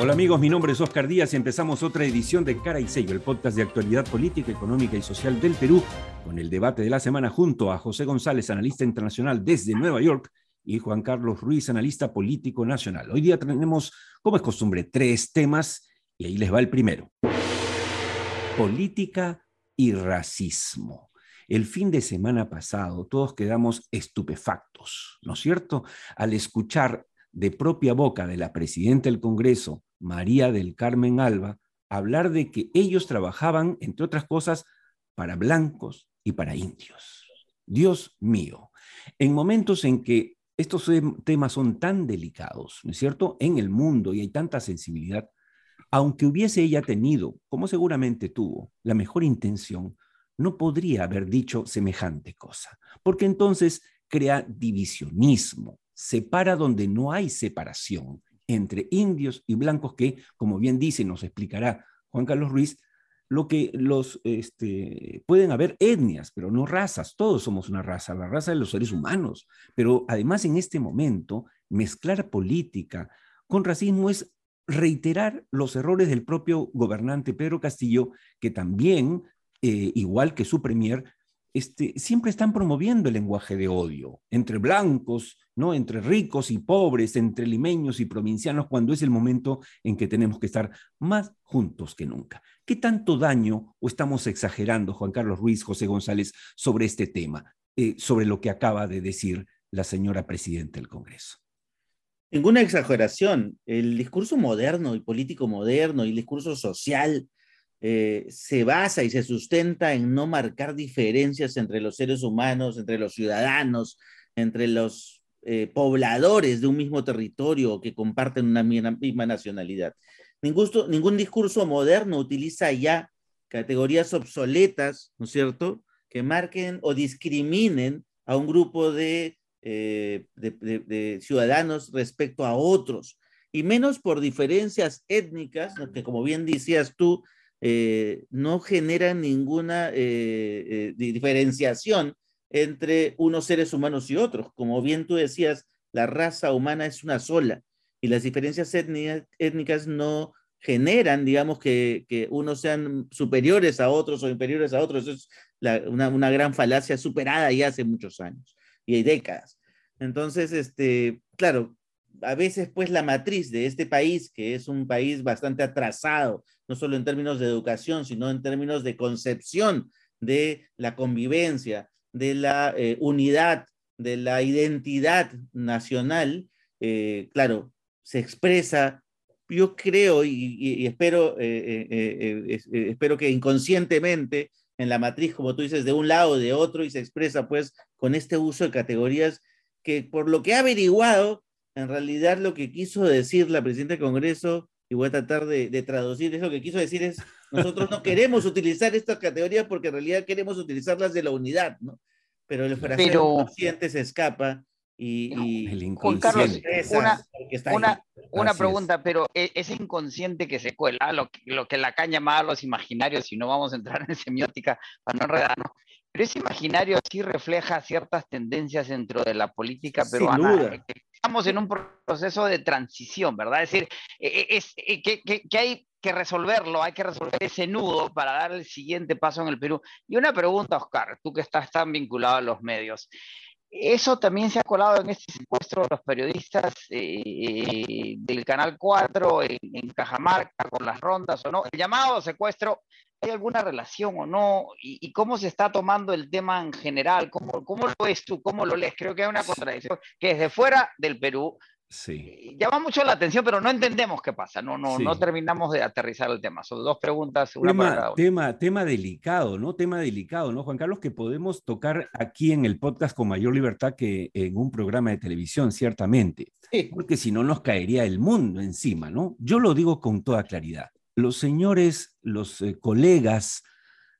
Hola amigos, mi nombre es Oscar Díaz y empezamos otra edición de Cara y Sello, el podcast de actualidad política, económica y social del Perú, con el debate de la semana junto a José González, analista internacional desde Nueva York, y Juan Carlos Ruiz, analista político nacional. Hoy día tenemos, como es costumbre, tres temas y ahí les va el primero. Política y racismo. El fin de semana pasado todos quedamos estupefactos, ¿no es cierto? Al escuchar de propia boca de la presidenta del Congreso, María del Carmen Alba, hablar de que ellos trabajaban, entre otras cosas, para blancos y para indios. Dios mío, en momentos en que estos temas son tan delicados, ¿no es cierto?, en el mundo y hay tanta sensibilidad, aunque hubiese ella tenido, como seguramente tuvo, la mejor intención, no podría haber dicho semejante cosa, porque entonces crea divisionismo, separa donde no hay separación entre indios y blancos que, como bien dice, nos explicará Juan Carlos Ruiz, lo que los este, pueden haber etnias, pero no razas. Todos somos una raza, la raza de los seres humanos. Pero además en este momento, mezclar política con racismo es reiterar los errores del propio gobernante Pedro Castillo, que también, eh, igual que su premier, este, siempre están promoviendo el lenguaje de odio entre blancos, ¿no? entre ricos y pobres, entre limeños y provincianos, cuando es el momento en que tenemos que estar más juntos que nunca. ¿Qué tanto daño o estamos exagerando, Juan Carlos Ruiz, José González, sobre este tema, eh, sobre lo que acaba de decir la señora presidenta del Congreso? Ninguna exageración. El discurso moderno y político moderno y el discurso social eh, se basa y se sustenta en no marcar diferencias entre los seres humanos, entre los ciudadanos, entre los eh, pobladores de un mismo territorio que comparten una misma nacionalidad. Ningún, discurso moderno utiliza ya categorías obsoletas, ¿no es cierto?, que marquen o discriminen a un grupo de, eh, de, ciudadanos respecto a otros, y menos por diferencias étnicas, que como bien decías tú, eh, no genera ninguna eh, eh, diferenciación entre unos seres humanos y otros. Como bien tú decías, la raza humana es una sola y las diferencias étnicas no generan, digamos, que, unos sean superiores a otros o inferiores a otros. es una, una, gran falacia superada ya hace muchos años y hay décadas. Entonces, este, claro, a veces pues la matriz de este país, que es un país bastante atrasado, no solo en términos de educación, sino en términos de concepción de la convivencia, de la eh, unidad, de la identidad nacional, eh, claro, se expresa, yo creo y, espero, eh, espero que inconscientemente en la matriz, como tú dices, de un lado o de otro, y se expresa pues con este uso de categorías que por lo que he averiguado, en realidad lo que quiso decir la presidenta del Congreso, y voy a tratar de, traducir, es lo que quiso decir es, nosotros no queremos utilizar estas categorías porque en realidad queremos utilizarlas de la unidad, ¿no? Pero el fraseo inconsciente se escapa y, el inconsciente. una, una, una pregunta, pero e, ese inconsciente que se cuela, lo que, lo que Lacan llamaba los imaginarios, y no vamos a entrar en semiótica para no enredarnos, pero ese imaginario sí refleja ciertas tendencias dentro de la política peruana estamos en un proceso de transición, ¿verdad? Es decir, e, e, es, e, que, que, hay que resolverlo, hay que resolver ese nudo para dar el siguiente paso en el Perú. Y una pregunta, Oscar, tú que estás tan vinculado a los medios. Eso también se ha colado en este secuestro de los periodistas eh, del Canal 4 en, en, Cajamarca con las rondas o no. El llamado secuestro ¿Hay alguna relación o no? ¿Y, cómo se está tomando el tema en general? ¿Cómo, ¿Cómo, lo ves tú? ¿Cómo lo lees? Creo que hay una contradicción que desde fuera del Perú sí. Llama mucho la atención, pero no entendemos qué pasa. No, no, no terminamos de aterrizar el tema. Son dos preguntas, una tema, para Tema, tema delicado, ¿no? Tema delicado, ¿no, Juan Carlos? Que podemos tocar aquí en el podcast con mayor libertad que en un programa de televisión, ciertamente. Porque si no nos caería el mundo encima, ¿no? Yo lo digo con toda claridad los señores, los eh, colegas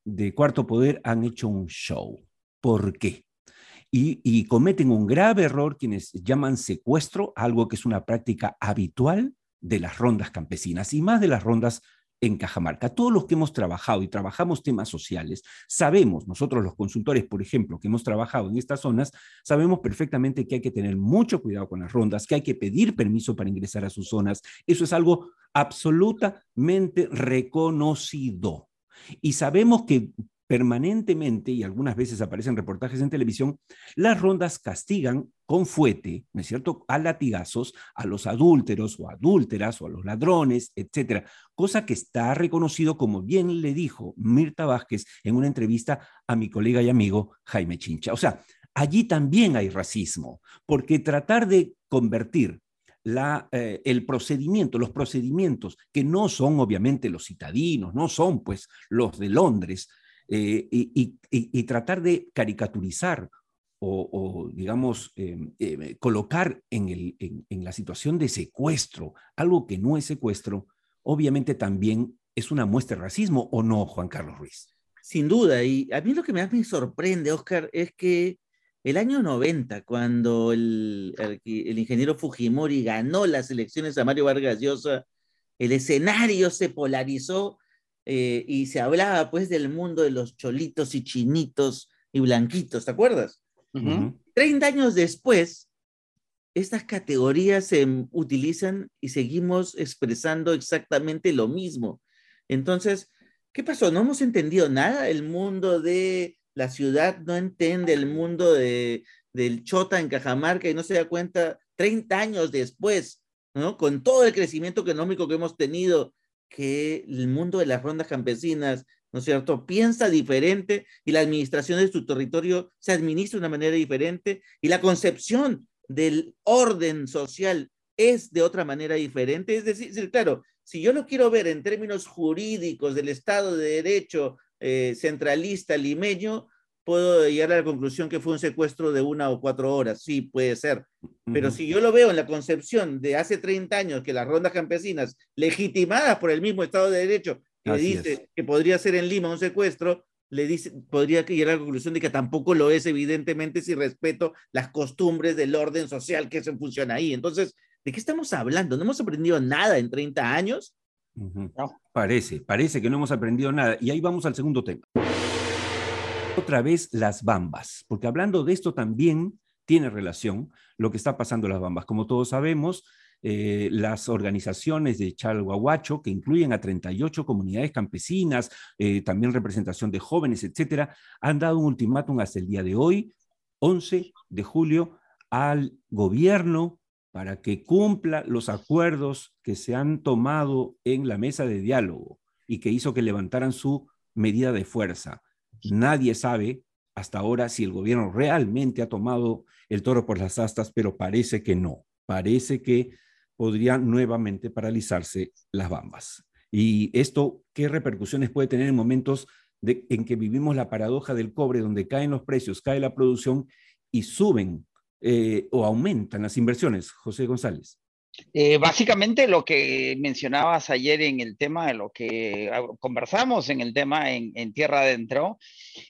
de Cuarto Poder han hecho un show. ¿Por qué? Y, cometen un grave error quienes llaman secuestro, algo que es una práctica habitual de las rondas campesinas y más de las rondas en Cajamarca. Todos los que hemos trabajado y trabajamos temas sociales, sabemos, nosotros los consultores, por ejemplo, que hemos trabajado en estas zonas, sabemos perfectamente que hay que tener mucho cuidado con las rondas, que hay que pedir permiso para ingresar a sus zonas. Eso es algo absolutamente reconocido. Y sabemos que permanentemente, y algunas veces aparecen reportajes en televisión, las rondas castigan con fuete, ¿no es cierto?, a latigazos a los adúlteros o adúlteras o a los ladrones, etcétera, cosa que está reconocido, como bien le dijo Mirta Vázquez en una entrevista a mi colega y amigo Jaime Chincha. O sea, allí también hay racismo, porque tratar de convertir eh, el procedimiento, los procedimientos que no son obviamente los citadinos, no son pues los de Londres, eh, y, tratar de caricaturizar o, digamos, em, eh, colocar en, la situación de secuestro algo que no es secuestro, obviamente también es una muestra de racismo o no, Juan Carlos Ruiz. Sin duda, y a mí lo que más me sorprende, Oscar, es que el año 90, cuando el, el, ingeniero Fujimori ganó las elecciones a Mario Vargas Llosa, el escenario se polarizó eh, y se hablaba pues del mundo de los cholitos y chinitos y blanquitos, ¿te acuerdas? 30 años después, estas categorías se utilizan y seguimos expresando exactamente lo mismo. Entonces, ¿qué pasó? ¿No hemos entendido nada? El mundo de la ciudad no entiende el mundo de, del chota en Cajamarca y no se da cuenta 30 años después, ¿no? Con todo el crecimiento económico que hemos tenido, que el mundo de las rondas campesinas, ¿no es cierto?, piensa diferente y la administración de su territorio se administra de una manera diferente y la concepción del orden social es de otra manera diferente. Es decir, claro, si yo lo quiero ver en términos jurídicos del Estado de Derecho eh, centralista limeño, puedo llegar a la conclusión que fue un secuestro de una o cuatro horas, sí, puede ser. Pero si yo lo veo en la concepción de hace 30 años, que las rondas campesinas, legitimadas por el mismo Estado de Derecho, que dice que podría ser en Lima un secuestro, le dice, podría llegar a la conclusión de que tampoco lo es, evidentemente, si respeto las costumbres del orden social que se funciona ahí. Entonces, ¿de qué estamos hablando? ¿No hemos aprendido nada en 30 años? No. Parece, parece que no hemos aprendido nada. Y ahí vamos al segundo tema otra vez las bambas, porque hablando de esto también tiene relación lo que está pasando en las bambas. Como todos sabemos, eh, las organizaciones de Chalhuahuacho, que incluyen a 38 comunidades campesinas, eh, también representación de jóvenes, etcétera, han dado un ultimátum hasta el día de hoy, 11 de julio, al gobierno para que cumpla los acuerdos que se han tomado en la mesa de diálogo y que hizo que levantaran su medida de fuerza. Nadie sabe hasta ahora si el gobierno realmente ha tomado el toro por las astas, pero parece que no. Parece que podrían nuevamente paralizarse las bambas. Y esto, ¿qué repercusiones puede tener en momentos en que vivimos la paradoja del cobre, donde caen los precios, cae la producción y suben eh, o aumentan las inversiones? José González. Eh, básicamente lo que mencionabas ayer en el tema de lo que conversamos en el tema en, Tierra Adentro,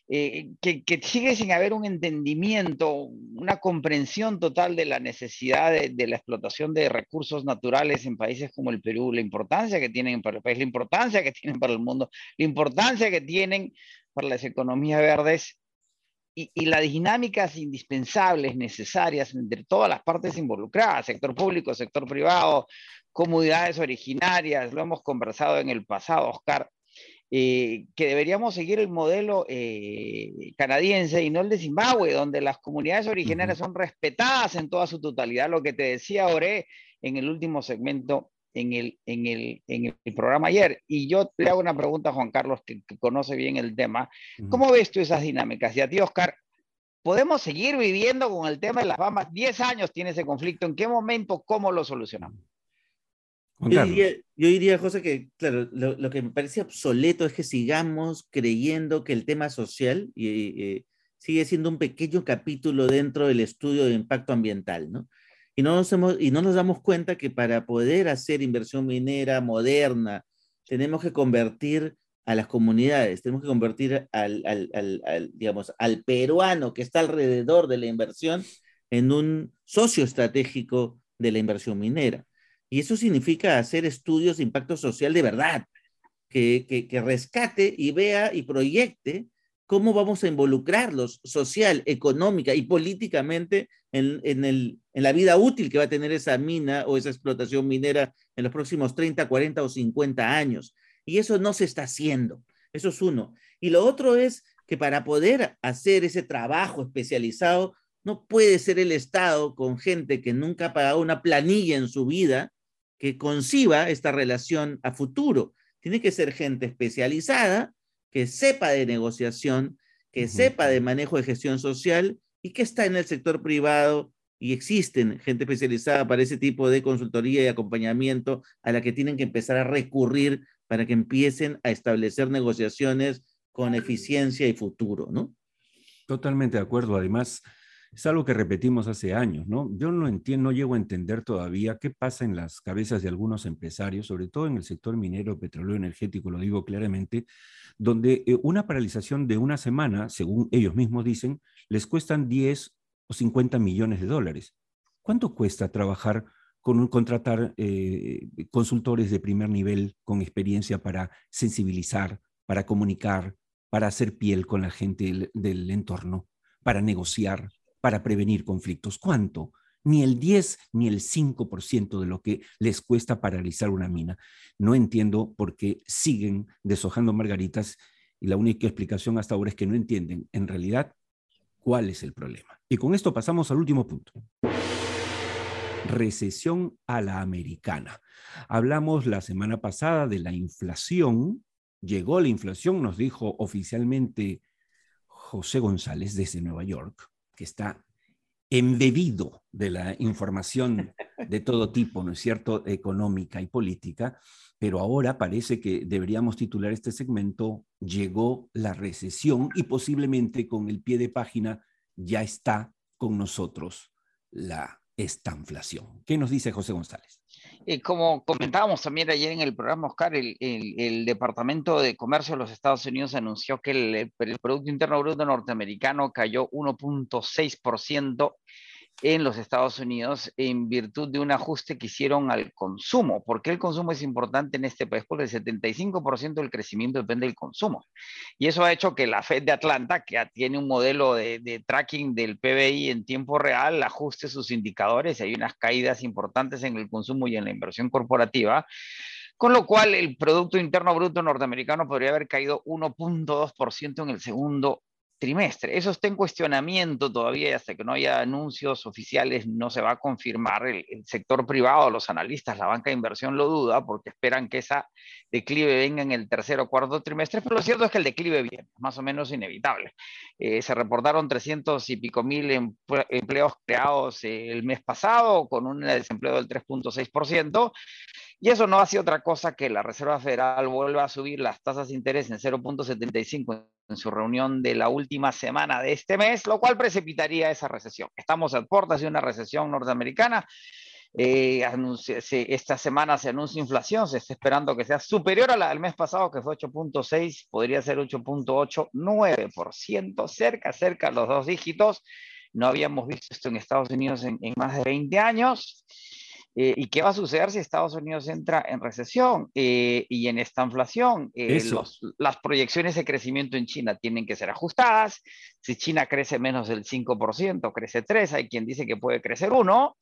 eh, que, sigue sin haber un entendimiento, una comprensión total de la necesidad de, la explotación de recursos naturales en países como el Perú, la importancia que tienen para el país, la importancia que tienen para el mundo, la importancia que tienen para las economías verdes y, las dinámicas indispensables, necesarias entre todas las partes involucradas, sector público, sector privado, comunidades originarias, lo hemos conversado en el pasado, Oscar, eh, que deberíamos seguir el modelo eh, canadiense y no el de Zimbabue, donde las comunidades originarias son respetadas en toda su totalidad, lo que te decía Ore en el último segmento en el, en el, en el programa ayer. Y yo le hago una pregunta a Juan Carlos, que, conoce bien el tema. ¿Cómo ves tú esas dinámicas? Y a ti, Oscar, ¿podemos seguir viviendo con el tema de las Bahamas? Diez años tiene ese conflicto. ¿En qué momento? ¿Cómo lo solucionamos? Yo diría, yo diría, José, que claro, lo, que me parece obsoleto es que sigamos creyendo que el tema social y, sigue siendo un pequeño capítulo dentro del estudio de impacto ambiental, ¿no? Y no, nos y no nos damos cuenta que para poder hacer inversión minera moderna, tenemos que convertir a las comunidades, tenemos que convertir al, al, al, digamos, al peruano que está alrededor de la inversión en un socio estratégico de la inversión minera. Y eso significa hacer estudios de impacto social de verdad. que, que, rescate y vea y proyecte cómo vamos a involucrarlos social, económica y políticamente en, en, el, en, la vida útil que va a tener esa mina o esa explotación minera en los próximos 30, 40 o 50 años. Y eso no se está haciendo. Eso es uno. Y lo otro es que para poder hacer ese trabajo especializado, no puede ser el Estado con gente que nunca ha pagado una planilla en su vida que conciba esta relación a futuro. Tiene que ser gente especializada, que sepa de negociación, que sepa de manejo de gestión social y que está en el sector privado y existen gente especializada para ese tipo de consultoría y acompañamiento a la que tienen que empezar a recurrir para que empiecen a establecer negociaciones con eficiencia y futuro, ¿no? Totalmente de acuerdo. Además, es algo que repetimos hace años, ¿no? Yo no entiendo, no llego a entender todavía qué pasa en las cabezas de algunos empresarios, sobre todo en el sector minero, petróleo energético, lo digo claramente, donde eh, una paralización de una semana, según ellos mismos dicen, les cuestan 10 o 50 millones de dólares. ¿Cuánto cuesta trabajar con un, contratar eh, consultores de primer nivel con experiencia para sensibilizar, para comunicar, para hacer piel con la gente del, entorno, para negociar, para prevenir conflictos. ¿Cuánto? Ni el 10 ni el 5% de lo que les cuesta paralizar una mina. No entiendo por qué siguen deshojando margaritas y la única explicación hasta ahora es que no entienden en realidad cuál es el problema. Y con esto pasamos al último punto. Recesión a la americana. Hablamos la semana pasada de la inflación llegó la inflación, nos dijo oficialmente José González desde Nueva York, que está embebido de la información de todo tipo, ¿no es cierto?, económica y política, pero ahora parece que deberíamos titular este segmento Llegó la recesión y posiblemente con el pie de página ya está con nosotros la estanflación. ¿Qué nos dice José González? Eh, como comentábamos también ayer en el programa, Oscar, el, Departamento de Comercio de los Estados Unidos anunció que el, el Producto Interno Bruto norteamericano cayó 1.6% en los Estados Unidos en virtud de un ajuste que hicieron al consumo. ¿Por qué el consumo es importante en este país? Porque el 75% del crecimiento depende del consumo. Y eso ha hecho que la Fed de Atlanta, que tiene un modelo de, tracking del PBI en tiempo real, ajuste sus indicadores hay unas caídas importantes en el consumo y en la inversión corporativa. Con lo cual, el Producto Interno Bruto norteamericano podría haber caído 1.2% en el segundo trimestre. Eso está en cuestionamiento todavía hasta que no haya anuncios oficiales no se va a confirmar. El, sector privado, los analistas, la banca de inversión lo duda porque esperan que esa declive venga en el tercer o cuarto trimestre, pero lo cierto es que el declive viene, más o menos inevitable. Eh, se reportaron 300 y pico mil empleos creados el mes pasado con un desempleo del 3.6%. Y eso no hace otra cosa que la Reserva Federal vuelva a subir las tasas de interés en 0.75 en su reunión de la última semana de este mes, lo cual precipitaría esa recesión. Estamos a puertas de una recesión norteamericana. Eh, esta semana se anuncia inflación, se está esperando que sea superior a la del mes pasado, que fue 8.6, podría ser 8.89%, cerca, cerca los dos dígitos. No habíamos visto esto en Estados Unidos en, en más de 20 años. Eh, ¿Y qué va a suceder si Estados Unidos entra en recesión eh, y en esta inflación? Eh, las proyecciones de crecimiento en China tienen que ser ajustadas. Si China crece menos del 5%, crece 3%, hay quien dice que puede crecer 1%.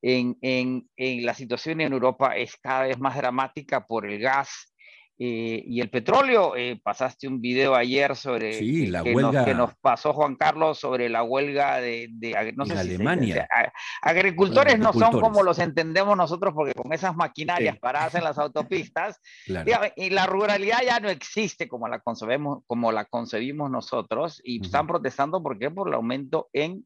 En, en, en la situación en Europa es cada vez más dramática por el gas eh, y el petróleo, eh, pasaste un video ayer sobre sí, la que, huelga, nos, que, nos, pasó Juan Carlos sobre la huelga de, de no sé Alemania. agricultores no son como los entendemos nosotros porque con esas maquinarias paradas en las autopistas y la ruralidad ya no existe como la concebimos, como la concebimos nosotros y están protestando ¿por qué? por el aumento en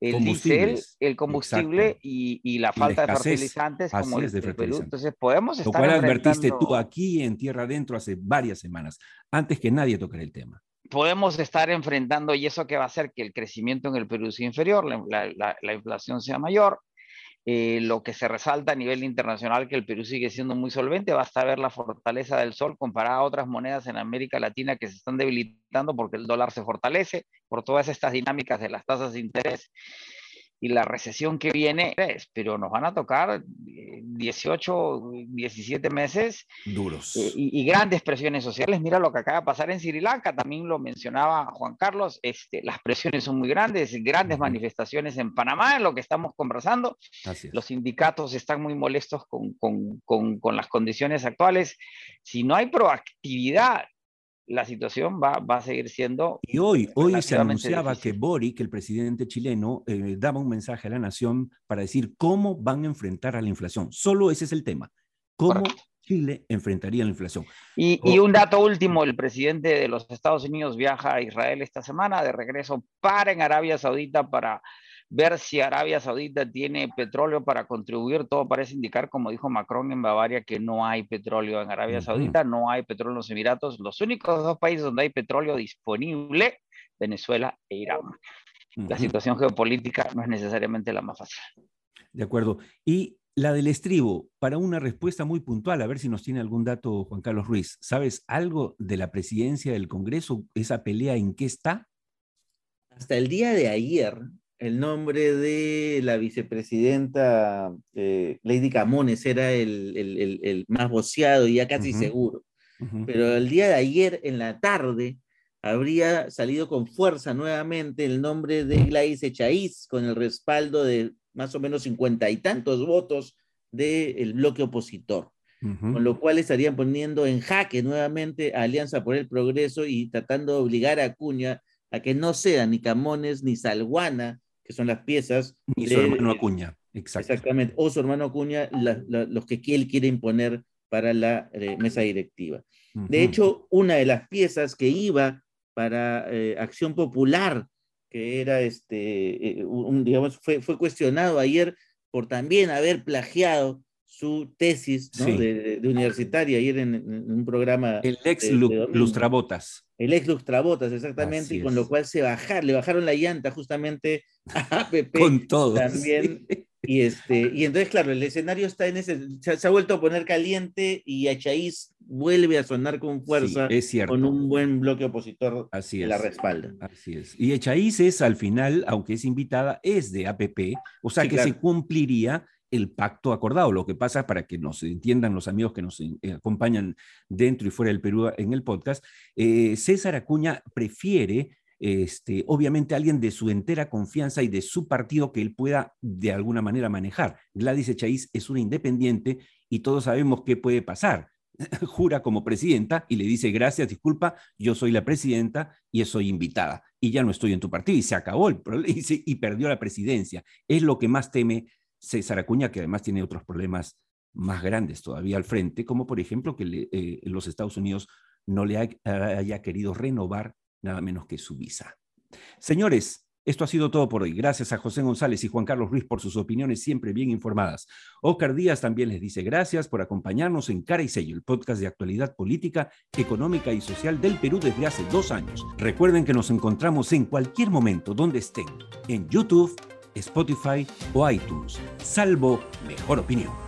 el diésel, el combustible y, la falta de fertilizantes como es de fertilizantes. Entonces podemos estar Lo cual advertiste tú aquí en Tierra Adentro hace varias semanas, antes que nadie tocara el tema. Podemos estar enfrentando y eso que va a hacer que el crecimiento en el Perú sea inferior, la inflación sea mayor, eh, lo que se resalta a nivel internacional que el Perú sigue siendo muy solvente, basta ver la fortaleza del sol comparada a otras monedas en América Latina que se están debilitando porque el dólar se fortalece por todas estas dinámicas de las tasas de interés y la recesión que viene, pero nos van a tocar eh, 18, 17 meses. Duros. Eh, y, grandes presiones sociales. Mira lo que acaba de pasar en Sri Lanka, también lo mencionaba Juan Carlos, este, las presiones son muy grandes, grandes manifestaciones en Panamá, en lo que estamos conversando. Los sindicatos están muy molestos con, con, con, con las condiciones actuales. Si no hay proactividad la situación va, va, a seguir siendo. Y hoy, hoy se anunciaba que Boric, el presidente chileno, eh, daba un mensaje a la nación para decir cómo van a enfrentar a la inflación. Solo ese es el tema. ¿Cómo Chile enfrentaría la inflación? Y, y, un dato último: el presidente de los Estados Unidos viaja a Israel esta semana, de regreso para en Arabia Saudita para ver si Arabia Saudita tiene petróleo para contribuir. Todo parece indicar, como dijo Macron en Bavaria, que no hay petróleo en Arabia Saudita, no hay petróleo en los Emiratos. Los únicos dos países donde hay petróleo disponible, Venezuela e Irán. La situación geopolítica no es necesariamente la más fácil. De acuerdo. Y la del estribo, para una respuesta muy puntual, a ver si nos tiene algún dato Juan Carlos Ruiz. ¿Sabes algo de la presidencia del Congreso? ¿Esa pelea en qué está? Hasta el día de ayer, el nombre de la vicepresidenta eh, Lady Camones era el, más voceado y ya casi seguro. Pero el día de ayer, en la tarde, habría salido con fuerza nuevamente el nombre de Gladys Echaíz, con el respaldo de más o menos cincuenta y tantos votos del bloque opositor. Con lo cual estarían poniendo en jaque nuevamente a Alianza por el Progreso y tratando de obligar a Acuña a que no sea ni Camones ni Salguana que son las piezas. Y su hermano Acuña, Exactamente, o su hermano Acuña, los que él quiere imponer para la eh, mesa directiva. De hecho, una de las piezas que iba para eh, Acción Popular, que era este, eh, un, digamos, fue, fue cuestionado ayer por también haber plagiado su tesis de, universitaria ayer en, un programa. El ex Lustrabotas. El ex Lustrabotas, exactamente, y con lo cual se bajaron, le bajaron la llanta justamente a APP. con todo. También. Y, este, y entonces, claro, el escenario está en ese, se, ha vuelto a poner caliente y Achaís vuelve a sonar con fuerza, es cierto. con un buen bloque opositor Así la respalda. Así es. Y Echaíz es, al final, aunque es invitada, es de APP, o sea que se cumpliría el pacto acordado. Lo que pasa, para que nos entiendan los amigos que nos eh, acompañan dentro y fuera del Perú en el podcast, eh, César Acuña prefiere, este, obviamente, alguien de su entera confianza y de su partido que él pueda de alguna manera manejar. Gladys Echaíz es una independiente y todos sabemos qué puede pasar. Jura como presidenta y le dice, gracias, disculpa, yo soy la presidenta y soy invitada y ya no estoy en tu partido y se acabó el problema y perdió la presidencia. Es lo que más teme César Acuña, que además tiene otros problemas más grandes todavía al frente, como por ejemplo que eh, los Estados Unidos no le haya querido renovar nada menos que su visa. Señores, esto ha sido todo por hoy. Gracias a José González y Juan Carlos Ruiz por sus opiniones siempre bien informadas. Oscar Díaz también les dice gracias por acompañarnos en Cara y Sello, el podcast de actualidad política, económica y social del Perú desde hace dos años. Recuerden que nos encontramos en cualquier momento donde estén, en YouTube, Spotify o iTunes, salvo mejor opinión.